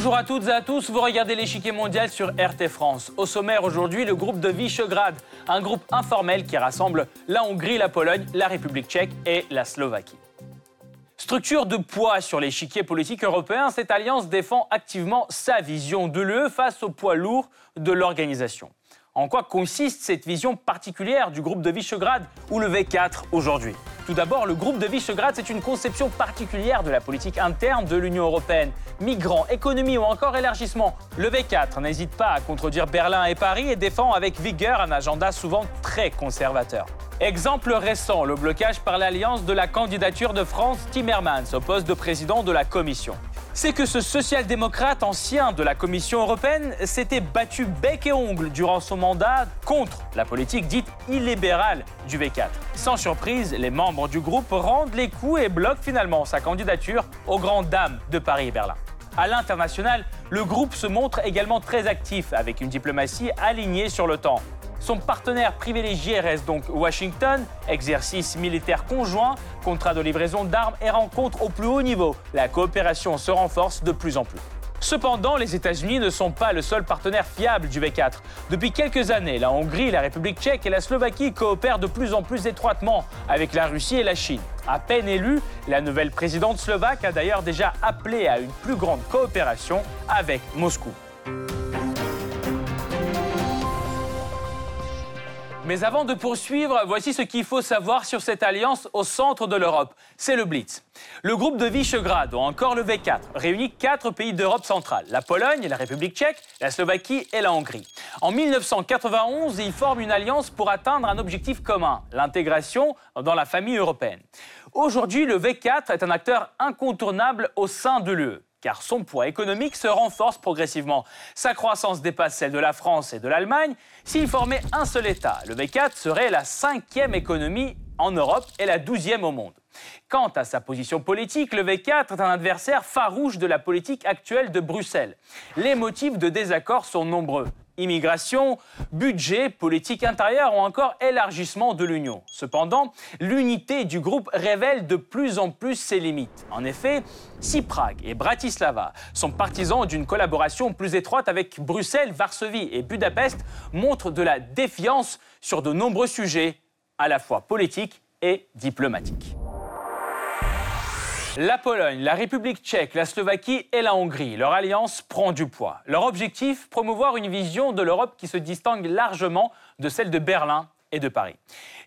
Bonjour à toutes et à tous, vous regardez l'échiquier mondial sur RT France. Au sommaire aujourd'hui, le groupe de Visegrad, un groupe informel qui rassemble la Hongrie, la Pologne, la République tchèque et la Slovaquie. Structure de poids sur l'échiquier politique européen, cette alliance défend activement sa vision de l'UE face au poids lourd de l'organisation. En quoi consiste cette vision particulière du groupe de Visegrad ou le V4 aujourd'hui? Tout d'abord, le groupe de Visegrad, c'est une conception particulière de la politique interne de l'Union européenne. Migrants, économie ou encore élargissement. Le V4 n'hésite pas à contredire Berlin et Paris et défend avec vigueur un agenda souvent très conservateur. Exemple récent, le blocage par l'alliance de la candidature de France Timmermans au poste de président de la Commission c'est que ce social-démocrate ancien de la Commission européenne s'était battu bec et ongle durant son mandat contre la politique dite illibérale du V4. Sans surprise, les membres du groupe rendent les coups et bloquent finalement sa candidature aux grandes dames de Paris et Berlin. À l'international, le groupe se montre également très actif avec une diplomatie alignée sur le temps. Son partenaire privilégié reste donc Washington, exercice militaire conjoint, contrat de livraison d'armes et rencontres au plus haut niveau. La coopération se renforce de plus en plus. Cependant, les États-Unis ne sont pas le seul partenaire fiable du V4. Depuis quelques années, la Hongrie, la République tchèque et la Slovaquie coopèrent de plus en plus étroitement avec la Russie et la Chine. À peine élue, la nouvelle présidente slovaque a d'ailleurs déjà appelé à une plus grande coopération avec Moscou. Mais avant de poursuivre, voici ce qu'il faut savoir sur cette alliance au centre de l'Europe. C'est le Blitz. Le groupe de Visegrad, ou encore le V4, réunit quatre pays d'Europe centrale la Pologne, la République tchèque, la Slovaquie et la Hongrie. En 1991, ils forment une alliance pour atteindre un objectif commun l'intégration dans la famille européenne. Aujourd'hui, le V4 est un acteur incontournable au sein de l'UE car son poids économique se renforce progressivement. Sa croissance dépasse celle de la France et de l'Allemagne. S'il formait un seul État, le V4 serait la cinquième économie en Europe et la douzième au monde. Quant à sa position politique, le V4 est un adversaire farouche de la politique actuelle de Bruxelles. Les motifs de désaccord sont nombreux immigration, budget, politique intérieure ou encore élargissement de l'Union. Cependant, l'unité du groupe révèle de plus en plus ses limites. En effet, si Prague et Bratislava sont partisans d'une collaboration plus étroite avec Bruxelles, Varsovie et Budapest, montrent de la défiance sur de nombreux sujets, à la fois politiques et diplomatiques. La Pologne, la République tchèque, la Slovaquie et la Hongrie, leur alliance prend du poids. Leur objectif, promouvoir une vision de l'Europe qui se distingue largement de celle de Berlin et de Paris.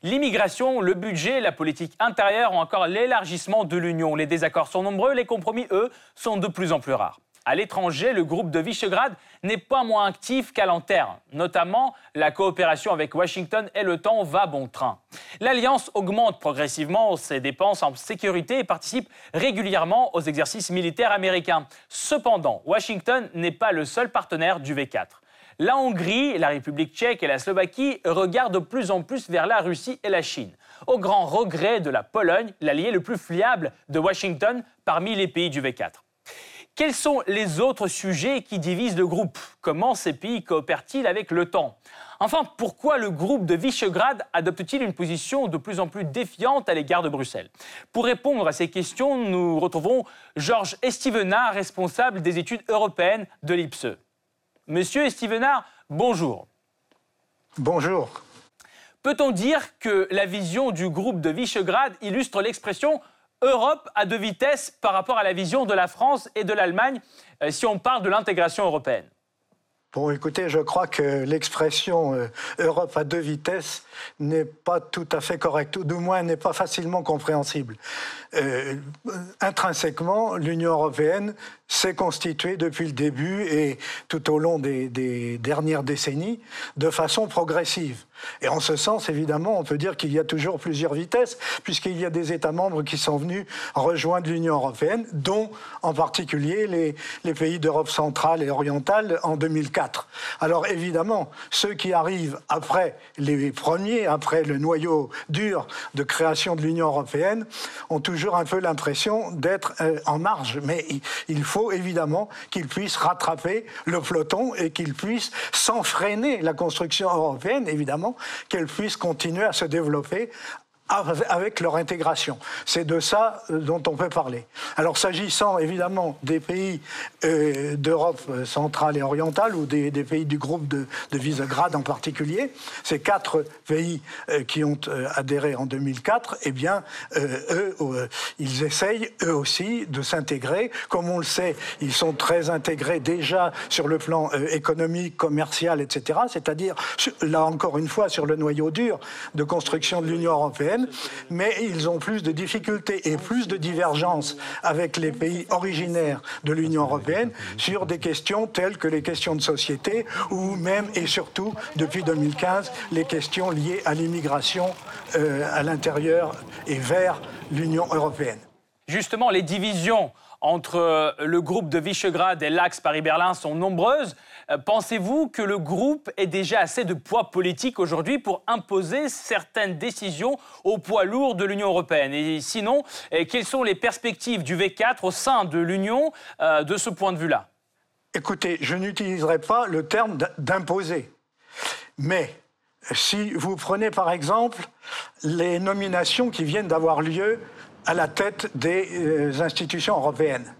L'immigration, le budget, la politique intérieure ou encore l'élargissement de l'Union. Les désaccords sont nombreux, les compromis, eux, sont de plus en plus rares. À l'étranger, le groupe de Visegrad n'est pas moins actif qu'à l'interne. Notamment, la coopération avec Washington et le temps va bon train. L'Alliance augmente progressivement ses dépenses en sécurité et participe régulièrement aux exercices militaires américains. Cependant, Washington n'est pas le seul partenaire du V4. La Hongrie, la République tchèque et la Slovaquie regardent de plus en plus vers la Russie et la Chine, au grand regret de la Pologne, l'allié le plus fiable de Washington parmi les pays du V4. Quels sont les autres sujets qui divisent le groupe? Comment ces pays coopèrent-ils avec l'OTAN? Enfin, pourquoi le groupe de Visegrad adopte-t-il une position de plus en plus défiante à l'égard de Bruxelles? Pour répondre à ces questions, nous retrouvons Georges Estivenard, responsable des études européennes de l'IPSE. Monsieur Estivenard, bonjour. Bonjour. Peut-on dire que la vision du groupe de Visegrad illustre l'expression Europe à deux vitesses par rapport à la vision de la France et de l'Allemagne euh, si on parle de l'intégration européenne Bon, écoutez, je crois que l'expression euh, Europe à deux vitesses n'est pas tout à fait correcte, ou du moins n'est pas facilement compréhensible. Euh, intrinsèquement, l'Union européenne s'est constituée depuis le début et tout au long des, des, dernières décennies de façon progressive. Et en ce sens, évidemment, on peut dire qu'il y a toujours plusieurs vitesses, puisqu'il y a des États membres qui sont venus rejoindre l'Union européenne, dont en particulier les, pays d'Europe centrale et orientale en 2004. Alors évidemment, ceux qui arrivent après les premiers, après le noyau dur de création de l'Union européenne, ont toujours un peu l'impression d'être euh, en marge. Mais il faut évidemment qu'ils puissent rattraper le peloton et qu'ils puissent s'enfreiner la construction européenne, évidemment, qu'elle puisse continuer à se développer avec leur intégration. C'est de ça euh, dont on peut parler. Alors s'agissant évidemment des pays euh, d'Europe centrale et orientale ou des, pays du groupe de, de, Visegrad en particulier, ces quatre pays qui ont adhéré en 2004, eh bien, eux, ils essayent eux aussi de s'intégrer. Comme on le sait, ils sont très intégrés déjà sur le plan économique, commercial, etc. C'est-à-dire, là encore une fois, sur le noyau dur de construction de l'Union européenne, mais ils ont plus de difficultés et plus de divergences avec les pays originaires de l'Union européenne sur des questions telles que les questions de société ou même et surtout, depuis 2015, les questions liées à l'immigration euh, à l'intérieur et vers l'Union européenne. Justement, les divisions entre euh, le groupe de Visegrad et l'axe Paris-Berlin sont nombreuses. Euh, pensez-vous que le groupe ait déjà assez de poids politique aujourd'hui pour imposer certaines décisions au poids lourd de l'Union européenne? Et sinon, euh, quelles sont les perspectives du V4 au sein de l'Union de ce point de vue-là? Écoutez, je n'utiliserai pas le terme d'imposer. Mais si vous prenez par exemple les nominations qui viennent d'avoir lieu à la tête des euh, institutions européennes.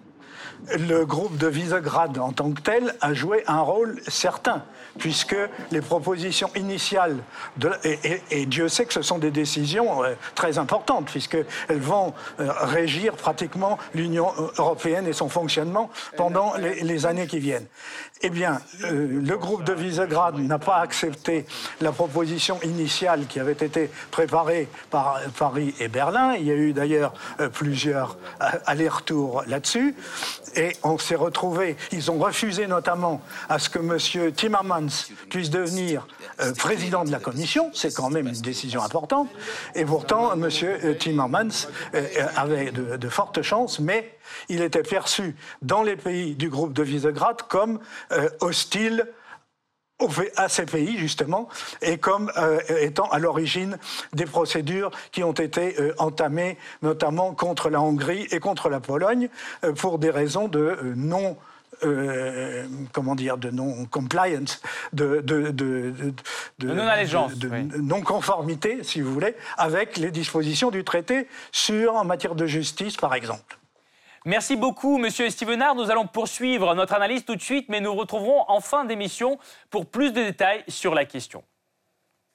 Le groupe de Visegrad en tant que tel a joué un rôle certain puisque les propositions initiales, et, Dieu sait que ce sont des décisions euh, très importantes, puisqu'elles vont euh, régir pratiquement l'Union européenne et son fonctionnement pendant les, années qui viennent. Eh bien, euh, le groupe de Visegrad n'a pas accepté la proposition initiale qui avait été préparée par Paris et Berlin. Il y a eu d'ailleurs plusieurs allers-retours là-dessus. Et on s'est retrouvés, ils ont refusé notamment à ce que M. Timmermans puisse devenir euh, président de la Commission, c'est quand même une décision importante. Et pourtant, M. Euh, Timmermans euh, avait de, fortes chances, mais il était perçu dans les pays du groupe de Visegrad comme hostile à ces pays, justement, et comme étant à l'origine des procédures qui ont été entamées, notamment contre la Hongrie et contre la Pologne, pour des raisons de non euh, comment dire, de non-compliance, de, de, de, de non-conformité, si vous voulez, avec les dispositions du traité sur, en matière de justice, par exemple. Merci beaucoup, Monsieur Stevenard. Nous allons poursuivre notre analyse tout de suite, mais nous retrouverons en fin d'émission pour plus de détails sur la question.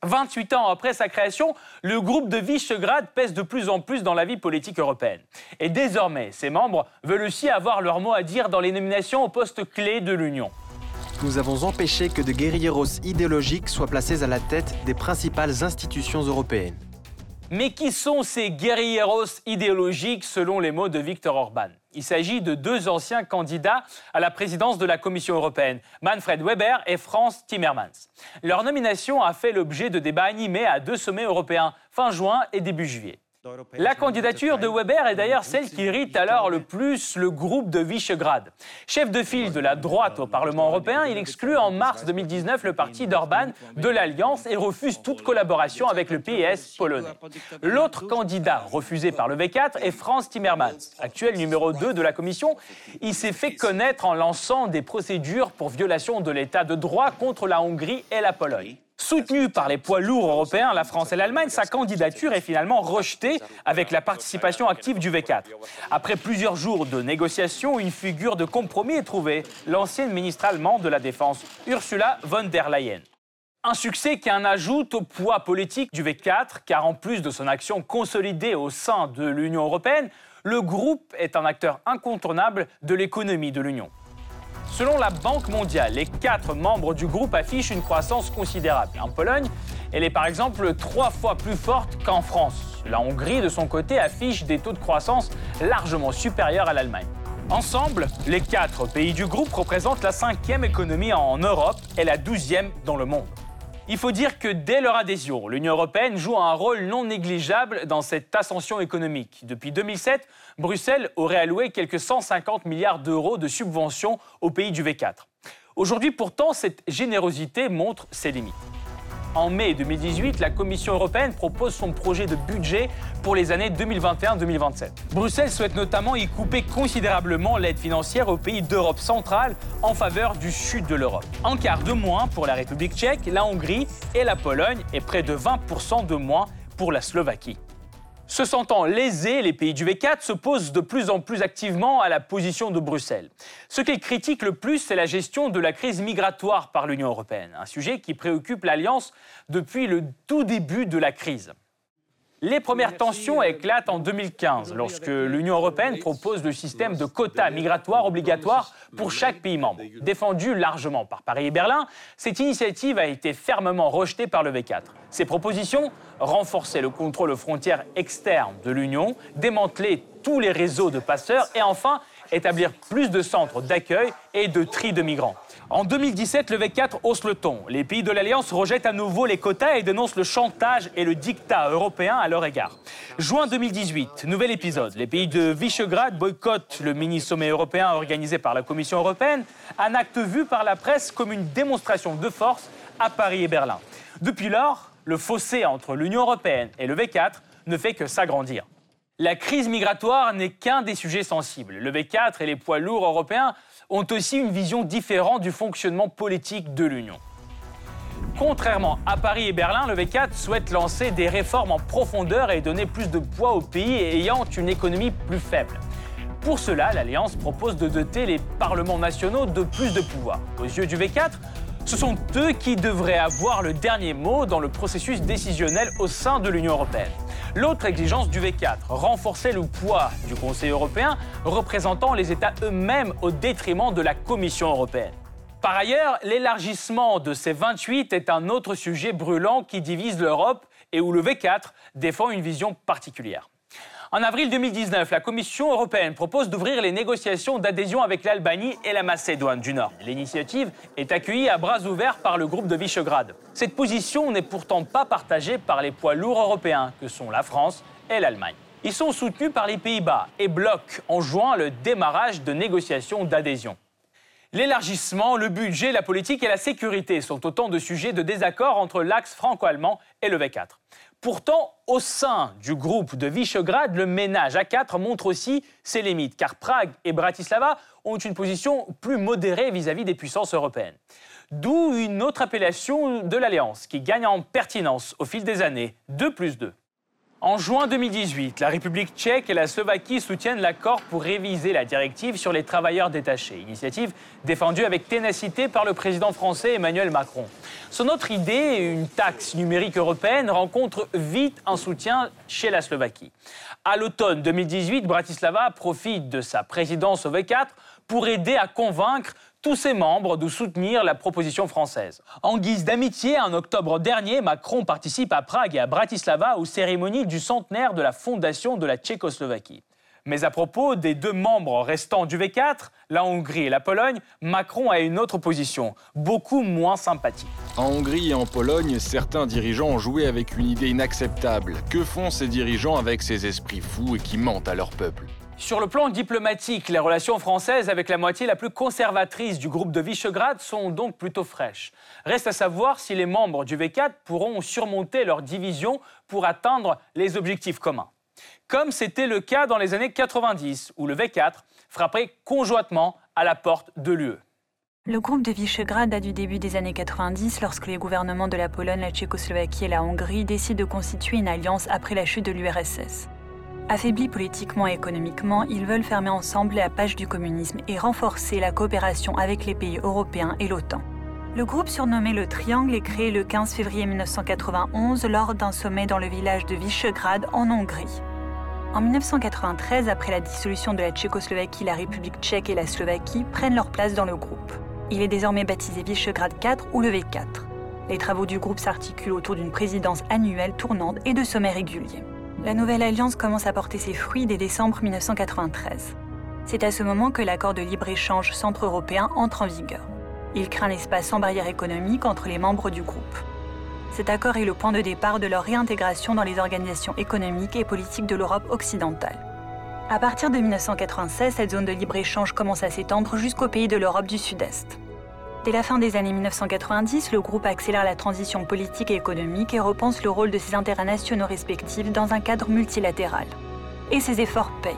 28 ans après sa création, le groupe de Visegrad pèse de plus en plus dans la vie politique européenne. Et désormais, ses membres veulent aussi avoir leur mot à dire dans les nominations aux postes clés de l'Union. Nous avons empêché que de guerrilleros idéologiques soient placés à la tête des principales institutions européennes. Mais qui sont ces guerrilleros idéologiques selon les mots de Viktor Orban? Il s'agit de deux anciens candidats à la présidence de la Commission européenne, Manfred Weber et Franz Timmermans. Leur nomination a fait l'objet de débats animés à deux sommets européens, fin juin et début juillet. La candidature de Weber est d'ailleurs celle qui irrite alors le plus le groupe de Visegrad. Chef de file de la droite au Parlement européen, il exclut en mars 2019 le parti d'Orban de l'Alliance et refuse toute collaboration avec le PS polonais. L'autre candidat refusé par le V4 est Franz Timmermans, actuel numéro 2 de la Commission. Il s'est fait connaître en lançant des procédures pour violation de l'état de droit contre la Hongrie et la Pologne. Soutenu par les poids lourds européens, la France et l'Allemagne, sa candidature est finalement rejetée avec la participation active du V4. Après plusieurs jours de négociations, une figure de compromis est trouvée, l'ancienne ministre allemande de la Défense, Ursula von der Leyen. Un succès qui en ajoute au poids politique du V4, car en plus de son action consolidée au sein de l'Union européenne, le groupe est un acteur incontournable de l'économie de l'Union. Selon la Banque mondiale, les quatre membres du groupe affichent une croissance considérable. En Pologne, elle est par exemple trois fois plus forte qu'en France. La Hongrie, de son côté, affiche des taux de croissance largement supérieurs à l'Allemagne. Ensemble, les quatre pays du groupe représentent la cinquième économie en Europe et la douzième dans le monde. Il faut dire que dès leur adhésion, l'Union européenne joue un rôle non négligeable dans cette ascension économique. Depuis 2007, Bruxelles aurait alloué quelques 150 milliards d'euros de subventions aux pays du V4. Aujourd'hui, pourtant, cette générosité montre ses limites. En mai 2018, la Commission européenne propose son projet de budget pour les années 2021-2027. Bruxelles souhaite notamment y couper considérablement l'aide financière aux pays d'Europe centrale en faveur du sud de l'Europe. Un quart de moins pour la République tchèque, la Hongrie et la Pologne et près de 20% de moins pour la Slovaquie. Se sentant lésés, les pays du V4 s'opposent de plus en plus activement à la position de Bruxelles. Ce qu'ils critiquent le plus, c'est la gestion de la crise migratoire par l'Union européenne, un sujet qui préoccupe l'Alliance depuis le tout début de la crise. Les premières tensions éclatent en 2015 lorsque l'Union européenne propose le système de quotas migratoires obligatoires pour chaque pays membre. Défendu largement par Paris et Berlin, cette initiative a été fermement rejetée par le V4. Ces propositions renforcer le contrôle aux frontières externes de l'Union, démanteler tous les réseaux de passeurs et enfin établir plus de centres d'accueil et de tri de migrants. En 2017, le V4 hausse le ton. Les pays de l'Alliance rejettent à nouveau les quotas et dénoncent le chantage et le dictat européen à leur égard. Juin 2018, nouvel épisode. Les pays de Visegrad boycottent le mini-sommet européen organisé par la Commission européenne, un acte vu par la presse comme une démonstration de force à Paris et Berlin. Depuis lors, le fossé entre l'Union européenne et le V4 ne fait que s'agrandir. La crise migratoire n'est qu'un des sujets sensibles. Le V4 et les poids lourds européens ont aussi une vision différente du fonctionnement politique de l'Union. Contrairement à Paris et Berlin, le V4 souhaite lancer des réformes en profondeur et donner plus de poids aux pays ayant une économie plus faible. Pour cela, l'Alliance propose de doter les parlements nationaux de plus de pouvoir. Aux yeux du V4, ce sont eux qui devraient avoir le dernier mot dans le processus décisionnel au sein de l'Union européenne. L'autre exigence du V4, renforcer le poids du Conseil européen représentant les États eux-mêmes au détriment de la Commission européenne. Par ailleurs, l'élargissement de ces 28 est un autre sujet brûlant qui divise l'Europe et où le V4 défend une vision particulière. En avril 2019, la Commission européenne propose d'ouvrir les négociations d'adhésion avec l'Albanie et la Macédoine du Nord. L'initiative est accueillie à bras ouverts par le groupe de Visegrad. Cette position n'est pourtant pas partagée par les poids lourds européens que sont la France et l'Allemagne. Ils sont soutenus par les Pays-Bas et bloquent en juin le démarrage de négociations d'adhésion. L'élargissement, le budget, la politique et la sécurité sont autant de sujets de désaccord entre l'axe franco-allemand et le V4. Pourtant, au sein du groupe de Visegrad, le ménage à quatre montre aussi ses limites, car Prague et Bratislava ont une position plus modérée vis-à-vis des puissances européennes. D'où une autre appellation de l'Alliance, qui gagne en pertinence au fil des années, 2 plus 2. En juin 2018, la République tchèque et la Slovaquie soutiennent l'accord pour réviser la directive sur les travailleurs détachés, initiative défendue avec ténacité par le président français Emmanuel Macron. Son autre idée, une taxe numérique européenne, rencontre vite un soutien chez la Slovaquie. À l'automne 2018, Bratislava profite de sa présidence au V4 pour aider à convaincre tous ses membres de soutenir la proposition française. En guise d'amitié, en octobre dernier, Macron participe à Prague et à Bratislava aux cérémonies du centenaire de la fondation de la Tchécoslovaquie. Mais à propos des deux membres restants du V4, la Hongrie et la Pologne, Macron a une autre position, beaucoup moins sympathique. En Hongrie et en Pologne, certains dirigeants ont joué avec une idée inacceptable. Que font ces dirigeants avec ces esprits fous et qui mentent à leur peuple? Sur le plan diplomatique, les relations françaises avec la moitié la plus conservatrice du groupe de Visegrad sont donc plutôt fraîches. Reste à savoir si les membres du V4 pourront surmonter leurs divisions pour atteindre les objectifs communs. Comme c'était le cas dans les années 90, où le V4 frappait conjointement à la porte de l'UE. Le groupe de Visegrad date du début des années 90 lorsque les gouvernements de la Pologne, la Tchécoslovaquie et la Hongrie décident de constituer une alliance après la chute de l'URSS. Affaiblis politiquement et économiquement, ils veulent fermer ensemble la page du communisme et renforcer la coopération avec les pays européens et l'OTAN. Le groupe surnommé le Triangle est créé le 15 février 1991 lors d'un sommet dans le village de Visegrad en Hongrie. En 1993, après la dissolution de la Tchécoslovaquie, la République tchèque et la Slovaquie prennent leur place dans le groupe. Il est désormais baptisé Visegrad 4 ou le V4. Les travaux du groupe s'articulent autour d'une présidence annuelle tournante et de sommets réguliers. La nouvelle alliance commence à porter ses fruits dès décembre 1993. C'est à ce moment que l'accord de libre-échange centre-européen entre en vigueur. Il crée un espace sans barrière économique entre les membres du groupe. Cet accord est le point de départ de leur réintégration dans les organisations économiques et politiques de l'Europe occidentale. À partir de 1996, cette zone de libre-échange commence à s'étendre jusqu'aux pays de l'Europe du Sud-Est. Dès la fin des années 1990, le groupe accélère la transition politique et économique et repense le rôle de ses intérêts nationaux respectifs dans un cadre multilatéral. Et ses efforts payent.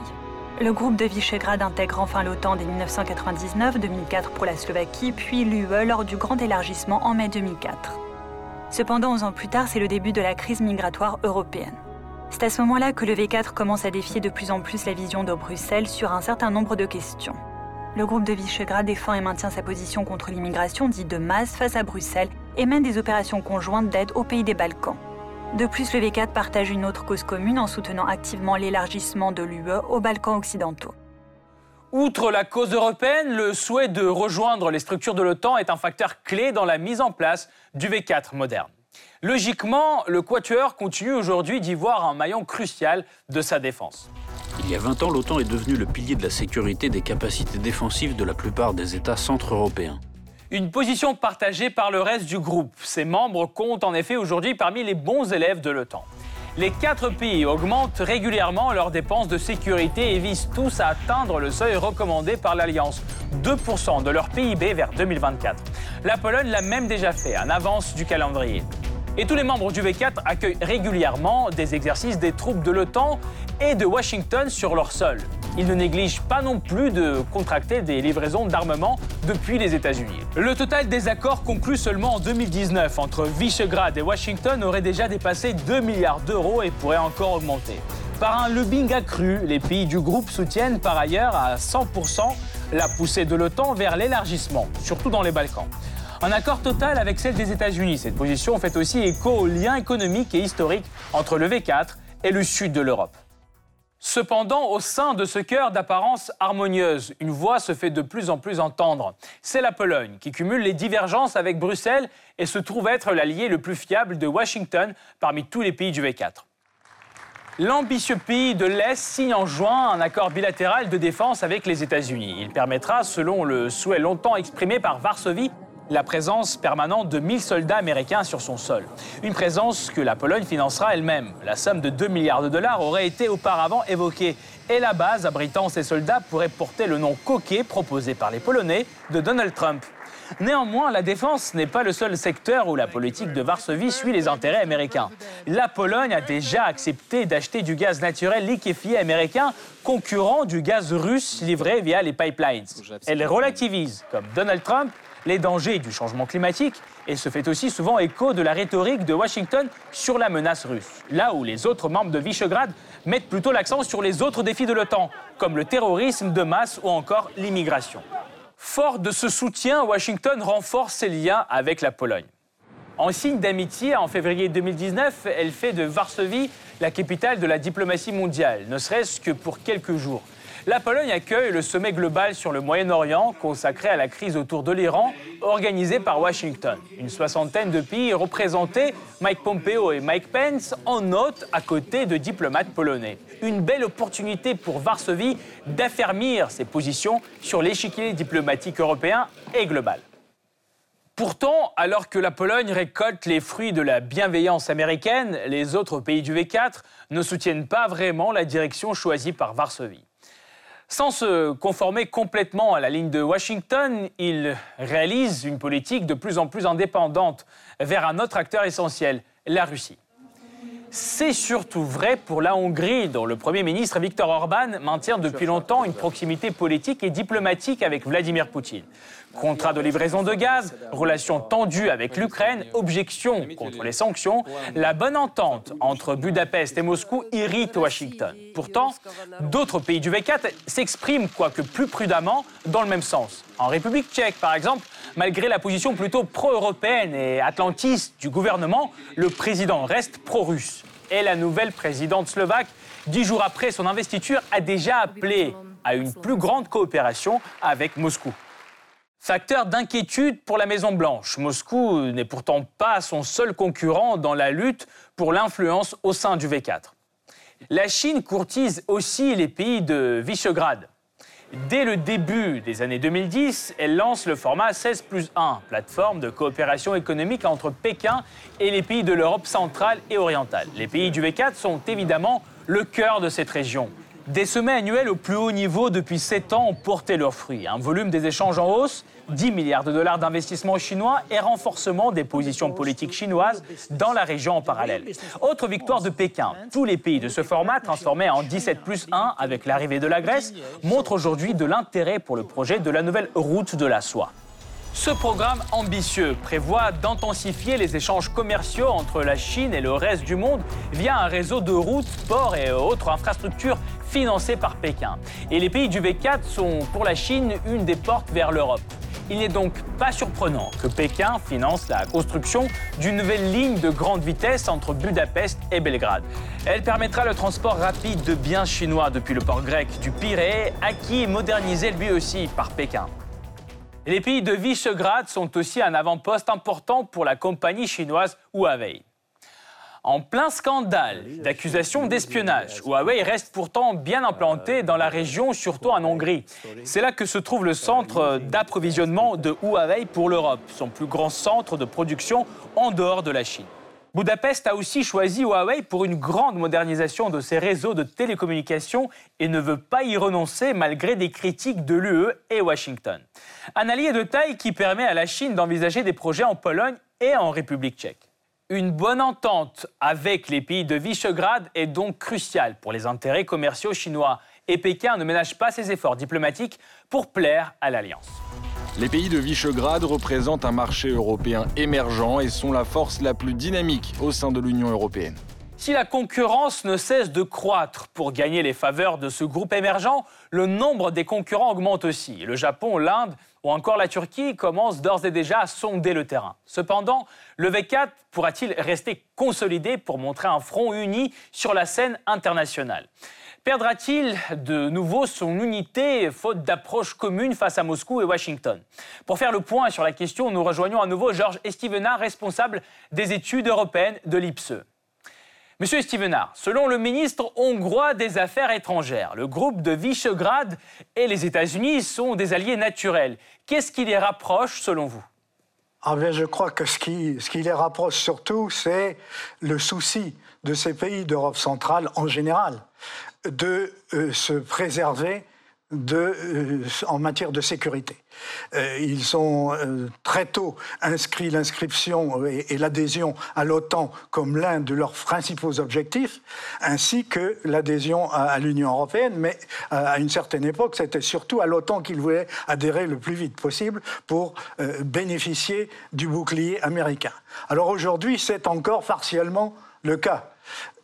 Le groupe de Visegrad intègre enfin l'OTAN dès 1999, 2004 pour la Slovaquie, puis l'UE lors du grand élargissement en mai 2004. Cependant, 11 ans plus tard, c'est le début de la crise migratoire européenne. C'est à ce moment-là que le V4 commence à défier de plus en plus la vision de Bruxelles sur un certain nombre de questions. Le groupe de Visegrad défend et maintient sa position contre l'immigration dite de masse face à Bruxelles et mène des opérations conjointes d'aide aux pays des Balkans. De plus, le V4 partage une autre cause commune en soutenant activement l'élargissement de l'UE aux Balkans occidentaux. Outre la cause européenne, le souhait de rejoindre les structures de l'OTAN est un facteur clé dans la mise en place du V4 moderne. Logiquement, le Quatuor continue aujourd'hui d'y voir un maillon crucial de sa défense. Il y a 20 ans, l'OTAN est devenu le pilier de la sécurité des capacités défensives de la plupart des États centre-européens. Une position partagée par le reste du groupe. Ses membres comptent en effet aujourd'hui parmi les bons élèves de l'OTAN. Les quatre pays augmentent régulièrement leurs dépenses de sécurité et visent tous à atteindre le seuil recommandé par l'Alliance, 2% de leur PIB vers 2024. La Pologne l'a même déjà fait, en avance du calendrier. Et tous les membres du V4 accueillent régulièrement des exercices des troupes de l'OTAN et de Washington sur leur sol. Ils ne négligent pas non plus de contracter des livraisons d'armement depuis les États-Unis. Le total des accords conclus seulement en 2019 entre Visegrad et Washington aurait déjà dépassé 2 milliards d'euros et pourrait encore augmenter. Par un lobbying accru, les pays du groupe soutiennent par ailleurs à 100% la poussée de l'OTAN vers l'élargissement, surtout dans les Balkans. Un accord total avec celle des États-Unis. Cette position fait aussi écho aux liens économiques et historiques entre le V4 et le sud de l'Europe. Cependant, au sein de ce cœur d'apparence harmonieuse, une voix se fait de plus en plus entendre. C'est la Pologne, qui cumule les divergences avec Bruxelles et se trouve être l'allié le plus fiable de Washington parmi tous les pays du V4. L'ambitieux pays de l'Est signe en juin un accord bilatéral de défense avec les États-Unis. Il permettra, selon le souhait longtemps exprimé par Varsovie, la présence permanente de 1000 soldats américains sur son sol. Une présence que la Pologne financera elle-même. La somme de 2 milliards de dollars aurait été auparavant évoquée. Et la base abritant ces soldats pourrait porter le nom coquet proposé par les Polonais de Donald Trump. Néanmoins, la défense n'est pas le seul secteur où la politique de Varsovie suit les intérêts américains. La Pologne a déjà accepté d'acheter du gaz naturel liquéfié américain concurrent du gaz russe livré via les pipelines. Elle relativise, comme Donald Trump, les dangers du changement climatique et se fait aussi souvent écho de la rhétorique de Washington sur la menace russe, là où les autres membres de Visegrad mettent plutôt l'accent sur les autres défis de l'OTAN, comme le terrorisme de masse ou encore l'immigration. Fort de ce soutien, Washington renforce ses liens avec la Pologne. En signe d'amitié, en février 2019, elle fait de Varsovie la capitale de la diplomatie mondiale, ne serait-ce que pour quelques jours. La Pologne accueille le sommet global sur le Moyen-Orient consacré à la crise autour de l'Iran, organisé par Washington. Une soixantaine de pays représentés, Mike Pompeo et Mike Pence, en note à côté de diplomates polonais. Une belle opportunité pour Varsovie d'affermir ses positions sur l'échiquier diplomatique européen et global. Pourtant, alors que la Pologne récolte les fruits de la bienveillance américaine, les autres pays du V4 ne soutiennent pas vraiment la direction choisie par Varsovie. Sans se conformer complètement à la ligne de Washington, il réalise une politique de plus en plus indépendante vers un autre acteur essentiel, la Russie. C'est surtout vrai pour la Hongrie, dont le Premier ministre Viktor Orban maintient depuis longtemps une proximité politique et diplomatique avec Vladimir Poutine. Contrat de livraison de gaz, relations tendues avec l'Ukraine, objections contre les sanctions, la bonne entente entre Budapest et Moscou irrite Washington. Pourtant, d'autres pays du V4 s'expriment, quoique plus prudemment, dans le même sens. En République tchèque, par exemple, malgré la position plutôt pro-européenne et atlantiste du gouvernement, le président reste pro-russe. Et la nouvelle présidente slovaque, dix jours après son investiture, a déjà appelé à une plus grande coopération avec Moscou. Facteur d'inquiétude pour la Maison-Blanche. Moscou n'est pourtant pas son seul concurrent dans la lutte pour l'influence au sein du V4. La Chine courtise aussi les pays de Visegrad. Dès le début des années 2010, elle lance le format 16 plus 1, plateforme de coopération économique entre Pékin et les pays de l'Europe centrale et orientale. Les pays du V4 sont évidemment le cœur de cette région. Des sommets annuels au plus haut niveau depuis 7 ans ont porté leurs fruits. Un volume des échanges en hausse, 10 milliards de dollars d'investissement chinois et renforcement des positions politiques chinoises dans la région en parallèle. Autre victoire de Pékin. Tous les pays de ce format, transformés en 17 plus 1 avec l'arrivée de la Grèce, montrent aujourd'hui de l'intérêt pour le projet de la nouvelle route de la soie. Ce programme ambitieux prévoit d'intensifier les échanges commerciaux entre la Chine et le reste du monde via un réseau de routes, ports et autres infrastructures financés par Pékin. Et les pays du V4 sont pour la Chine une des portes vers l'Europe. Il n'est donc pas surprenant que Pékin finance la construction d'une nouvelle ligne de grande vitesse entre Budapest et Belgrade. Elle permettra le transport rapide de biens chinois depuis le port grec du Pirée, acquis et modernisé lui aussi par Pékin. Les pays de Visegrad sont aussi un avant-poste important pour la compagnie chinoise Huawei. En plein scandale d'accusations d'espionnage, Huawei reste pourtant bien implanté dans la région, surtout en Hongrie. C'est là que se trouve le centre d'approvisionnement de Huawei pour l'Europe, son plus grand centre de production en dehors de la Chine. Budapest a aussi choisi Huawei pour une grande modernisation de ses réseaux de télécommunications et ne veut pas y renoncer malgré des critiques de l'UE et Washington. Un allié de taille qui permet à la Chine d'envisager des projets en Pologne et en République tchèque. Une bonne entente avec les pays de Visegrad est donc cruciale pour les intérêts commerciaux chinois et Pékin ne ménage pas ses efforts diplomatiques pour plaire à l'Alliance. Les pays de Visegrad représentent un marché européen émergent et sont la force la plus dynamique au sein de l'Union européenne. Si la concurrence ne cesse de croître pour gagner les faveurs de ce groupe émergent, le nombre des concurrents augmente aussi. Le Japon, l'Inde ou encore la Turquie commencent d'ores et déjà à sonder le terrain. Cependant, le V4 pourra-t-il rester consolidé pour montrer un front uni sur la scène internationale? Perdra-t-il de nouveau son unité faute d'approche commune face à Moscou et Washington? Pour faire le point sur la question, nous rejoignons à nouveau Georges Estivenard, responsable des études européennes de l'IPSE. Monsieur Stevenard, selon le ministre hongrois des Affaires étrangères, le groupe de Visegrad et les États-Unis sont des alliés naturels. Qu'est-ce qui les rapproche selon vous? Ah bien, je crois que ce qui, les rapproche surtout, c'est le souci de ces pays d'Europe centrale en général de euh, se préserver euh, en matière de sécurité. Euh, ils ont euh, très tôt inscrit l'inscription et, l'adhésion à l'OTAN comme l'un de leurs principaux objectifs, ainsi que l'adhésion à, l'Union européenne. Mais à une certaine époque, c'était surtout à l'OTAN qu'ils voulaient adhérer le plus vite possible pour bénéficier du bouclier américain. Alors aujourd'hui, c'est encore partiellement le cas.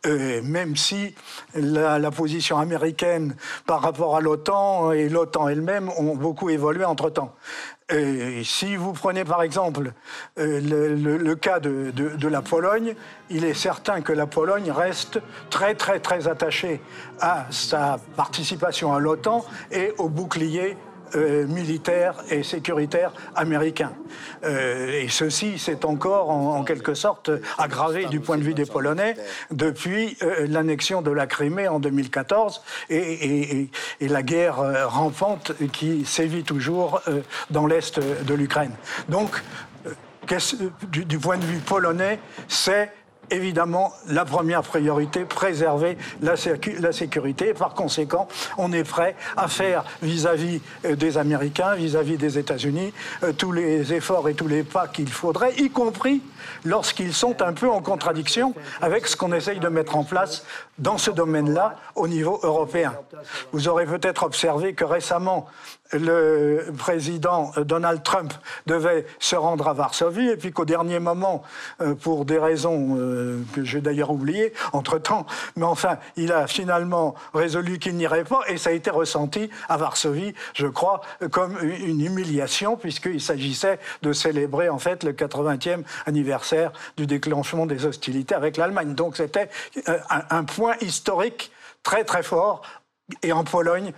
Euh, même si la, position américaine par rapport à l'OTAN et l'OTAN elle-même ont beaucoup évolué entre-temps. Euh, si vous prenez par exemple euh, le, cas de, de, la Pologne, il est certain que la Pologne reste très très très attachée à sa participation à l'OTAN et au bouclier euh, militaire et sécuritaire américain. Euh, et ceci s'est encore, en, quelque sorte, aggravé du point de vue des Polonais depuis euh, l'annexion de la Crimée en 2014 et, la guerre rampante qui sévit toujours dans l'est de l'Ukraine. Donc, du, du point de vue polonais, c'est évidemment la première priorité, préserver la, sécurité. par conséquent, on est prêt à faire vis-à-vis euh, des Américains, vis-à-vis des États-Unis, euh, tous les efforts et tous les pas qu'il faudrait, y compris lorsqu'ils sont un peu en contradiction avec ce qu'on essaye de mettre en place dans ce domaine-là au niveau européen. Vous aurez peut-être observé que récemment, le président Donald Trump devait se rendre à Varsovie et puis qu'au dernier moment, euh, pour des raisons euh, que j'ai d'ailleurs oubliées entre-temps, mais enfin, il a finalement résolu qu'il n'irait pas et ça a été ressenti à Varsovie, je crois, comme une humiliation puisqu'il s'agissait de célébrer en fait le 80e anniversaire du déclenchement des hostilités avec l'Allemagne. Donc c'était euh, un point historique très très fort et en Pologne,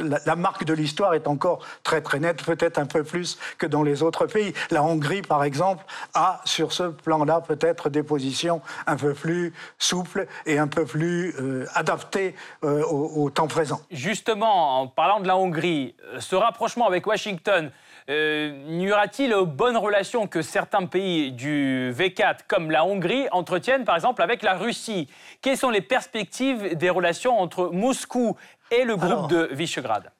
la, marque de l'histoire est encore très très nette, peut-être un peu plus que dans les autres pays. La Hongrie, par exemple, a sur ce plan-là peut-être des positions un peu plus souples et un peu plus euh, adaptées euh, au, temps présent. Justement, en parlant de la Hongrie, ce rapprochement avec Washington, n'y aura-t-il bonnes relations que certains pays du V4, comme la Hongrie, entretiennent par exemple avec la Russie? Quelles sont les perspectives des relations entre Moscou et le groupe de Visegrad?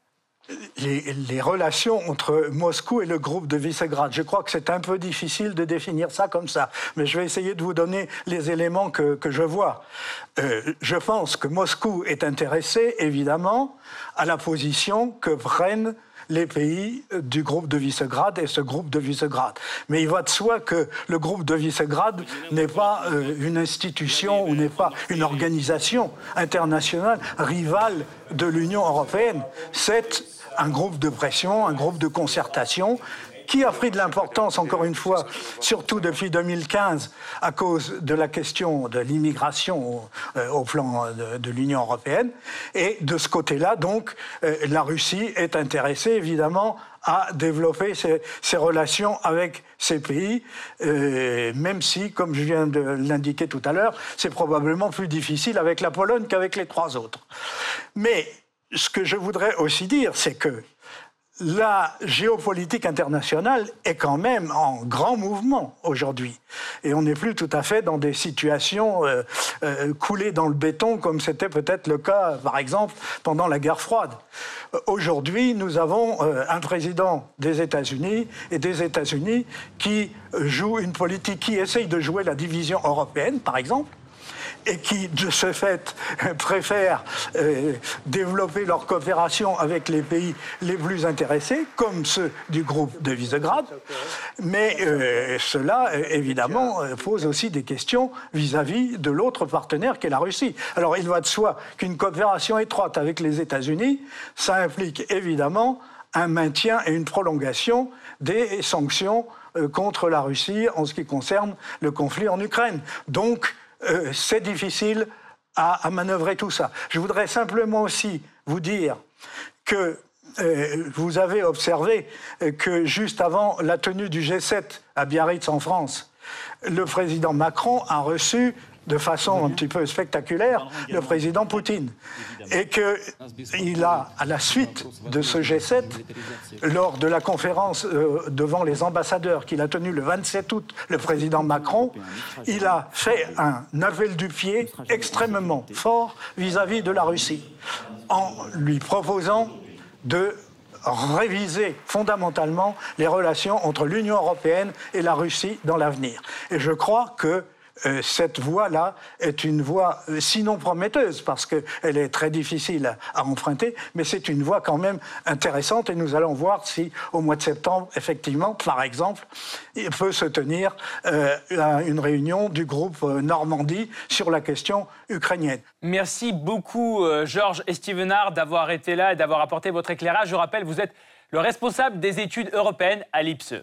les, relations entre Moscou et le groupe de Visegrad. Je crois que c'est un peu difficile de définir ça comme ça, mais je vais essayer de vous donner les éléments que, je vois. Euh, je pense que Moscou est intéressé, évidemment, à la position que prennent les pays du groupe de Visegrad et ce groupe de Visegrad. Mais il va de soi que le groupe de Visegrad n'est pas euh, une institution ou n'est pas une organisation internationale rivale de l'Union européenne. C'est un groupe de pression, un groupe de concertation qui a pris de l'importance, encore une fois, surtout depuis 2015, à cause de la question de l'immigration au, euh, plan de, l'Union européenne. Et de ce côté-là, donc, euh, la Russie est intéressée, évidemment, à développer ses, relations avec ces pays, euh, même si, comme je viens de l'indiquer tout à l'heure, c'est probablement plus difficile avec la Pologne qu'avec les trois autres. Mais ce que je voudrais aussi dire, c'est que la géopolitique internationale est quand même en grand mouvement aujourd'hui. Et on n'est plus tout à fait dans des situations euh, euh, coulées dans le béton comme c'était peut-être le cas, par exemple, pendant la guerre froide. Aujourd'hui, nous avons euh, un président des États-Unis et des États-Unis qui joue une politique qui essaye de jouer la division européenne, par exemple, et qui, de ce fait, préfèrent euh, développer leur coopération avec les pays les plus intéressés, comme ceux du groupe de Visegrad. Mais euh, cela, évidemment, pose aussi des questions vis-à-vis de l'autre partenaire qu'est la Russie. Alors, il va de soi qu'une coopération étroite avec les États-Unis, ça implique évidemment un maintien et une prolongation des sanctions euh, contre la Russie en ce qui concerne le conflit en Ukraine. Donc, euh, c'est difficile à, manœuvrer tout ça. Je voudrais simplement aussi vous dire que euh, vous avez observé que juste avant la tenue du G7 à Biarritz en France, le président Macron a reçu de façon un petit peu spectaculaire le président Poutine. Et qu'il a, à la suite de ce G7, lors de la conférence euh, devant les ambassadeurs qu'il a tenue le 27 août, le président Macron, il a fait un appel du pied extrêmement fort vis-à-vis -vis de la Russie, en lui proposant de réviser fondamentalement les relations entre l'Union européenne et la Russie dans l'avenir. Et je crois que cette voie-là est une voie, euh, sinon prometteuse, parce qu'elle est très difficile à emprunter, mais c'est une voie quand même intéressante et nous allons voir si au mois de septembre, effectivement, par exemple, il peut se tenir euh, une réunion du groupe Normandie sur la question ukrainienne. Merci beaucoup, Georges et Stevenard, d'avoir été là et d'avoir apporté votre éclairage. Je rappelle, vous êtes le responsable des études européennes à l'IPSE.